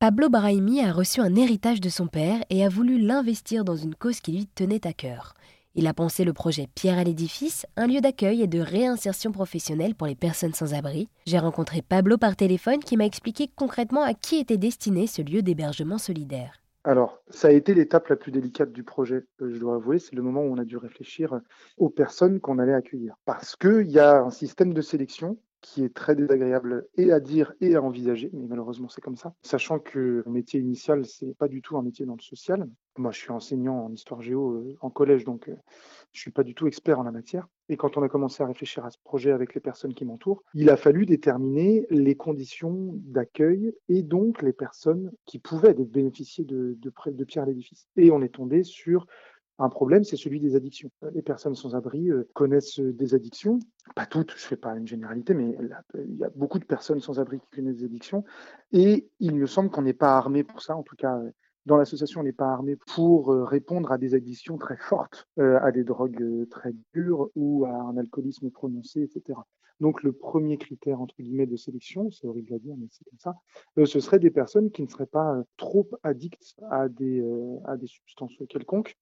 Pablo Baraimi a reçu un héritage de son père et a voulu l'investir dans une cause qui lui tenait à cœur. Il a pensé le projet Pierre à l'édifice, un lieu d'accueil et de réinsertion professionnelle pour les personnes sans abri. J'ai rencontré Pablo par téléphone qui m'a expliqué concrètement à qui était destiné ce lieu d'hébergement solidaire. Alors, ça a été l'étape la plus délicate du projet, euh, je dois avouer. C'est le moment où on a dû réfléchir aux personnes qu'on allait accueillir. Parce qu'il y a un système de sélection qui est très désagréable et à dire et à envisager, mais malheureusement c'est comme ça. Sachant que mon métier initial, c'est pas du tout un métier dans le social. Moi, je suis enseignant en histoire géo euh, en collège, donc euh, je suis pas du tout expert en la matière. Et quand on a commencé à réfléchir à ce projet avec les personnes qui m'entourent, il a fallu déterminer les conditions d'accueil et donc les personnes qui pouvaient bénéficier de, de, de l'édifice. Et on est tombé sur un problème, c'est celui des addictions. Les personnes sans abri euh, connaissent des addictions. Pas toutes, je ne fais pas une généralité, mais il y a beaucoup de personnes sans abri qui connaissent des addictions. Et il me semble qu'on n'est pas armé pour ça. En tout cas, dans l'association, on n'est pas armé pour euh, répondre à des addictions très fortes, euh, à des drogues très dures ou à un alcoolisme prononcé, etc. Donc le premier critère entre guillemets de sélection, c'est horrible à dire, mais c'est comme ça, ce serait des personnes qui ne seraient pas trop addictes à des, à des substances quelconques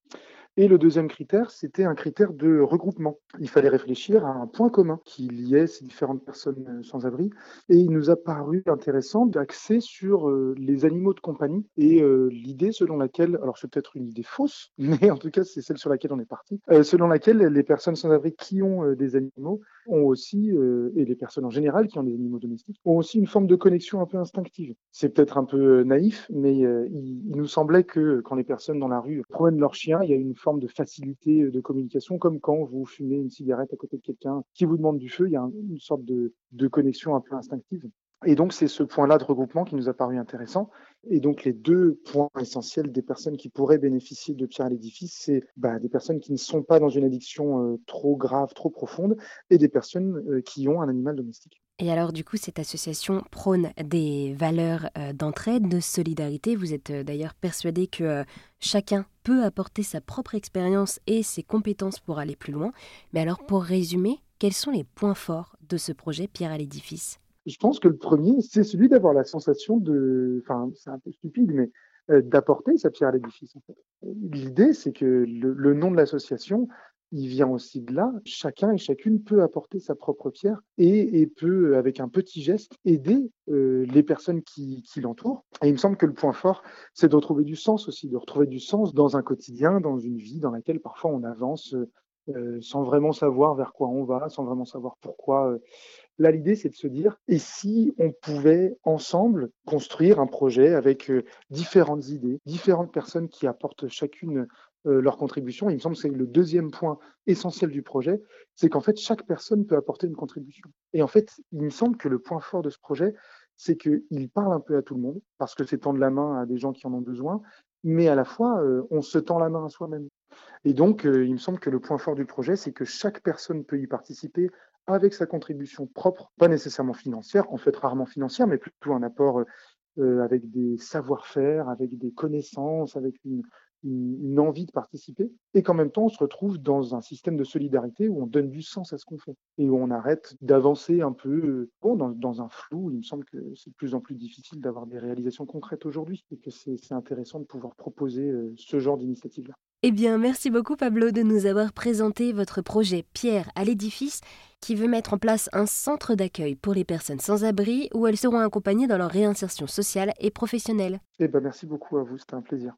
et le deuxième critère, c'était un critère de regroupement. Il fallait réfléchir à un point commun qui liait ces différentes personnes euh, sans abri. Et il nous a paru intéressant d'axer sur euh, les animaux de compagnie et euh, l'idée selon laquelle, alors c'est peut-être une idée fausse, mais en tout cas c'est celle sur laquelle on est parti, selon laquelle les personnes sans abri qui ont des animaux ont aussi, et les personnes en général qui ont des animaux domestiques, ont aussi une forme de connexion un peu instinctive. C'est peut-être un peu naïf, mais il, nous semblait que quand les personnes dans la rue promènent leur chien, il y a une forme de facilité euh, de communication, comme quand vous fumez une cigarette à côté de quelqu'un qui vous demande du feu, il y a une sorte de, de connexion un peu instinctive. Et donc, c'est ce point-là de regroupement qui nous a paru intéressant. Et donc, les deux points essentiels des personnes qui pourraient bénéficier de Pierre à l'édifice, c'est bah, des personnes qui ne sont pas dans une addiction euh, trop grave, trop profonde, et des personnes euh, qui ont un animal domestique. Et alors, du coup, cette association prône des valeurs euh, d'entraide, de solidarité. Vous êtes d'ailleurs persuadé que chacun peut apporter sa propre expérience et ses compétences pour aller plus loin. Mais alors, pour résumer, quels sont les points forts de ce projet Pierre à l'édifice? Je pense que le premier, c'est celui d'avoir la sensation de, enfin, c'est un peu stupide, mais euh, d'apporter sa pierre à l'édifice. L'idée, c'est que le, nom de l'association, il vient aussi de là. Chacun et chacune peut apporter sa propre pierre et, peut, avec un petit geste, aider euh, les personnes qui, qui l'entourent. Et il me semble que le point fort, c'est de retrouver du sens aussi, de retrouver du sens dans un quotidien, dans une vie dans laquelle parfois on avance euh, sans vraiment savoir vers quoi on va, sans vraiment savoir pourquoi. Euh. Là, l'idée, c'est de se dire, et si on pouvait ensemble construire un projet avec euh, différentes idées, différentes personnes qui apportent chacune leur contribution. il me semble que c'est le deuxième point essentiel du projet, c'est qu'en fait, chaque personne peut apporter une contribution. Et en fait, il me semble que le point fort de ce projet, c'est qu'il parle un peu à tout le monde, parce que c'est tendre la main à des gens qui en ont besoin, mais à la fois, on se tend la main à soi-même. Et donc, euh, il me semble que le point fort du projet, c'est que chaque personne peut y participer avec sa contribution propre, pas nécessairement financière, en fait rarement financière, mais plutôt un apport euh, avec des savoir-faire, avec des connaissances, avec une, envie de participer, et qu'en même temps, on se retrouve dans un système de solidarité où on donne du sens à ce qu'on fait, et où on arrête d'avancer un peu euh, dans, un flou. Il me semble que c'est de plus en plus difficile d'avoir des réalisations concrètes aujourd'hui, et que c'est intéressant de pouvoir proposer ce genre d'initiative-là. Eh bien, merci beaucoup Pablo de nous avoir présenté votre projet Pierre à l'édifice qui veut mettre en place un centre d'accueil pour les personnes sans abri où elles seront accompagnées dans leur réinsertion sociale et professionnelle. Eh bien, merci beaucoup à vous, c'était un plaisir.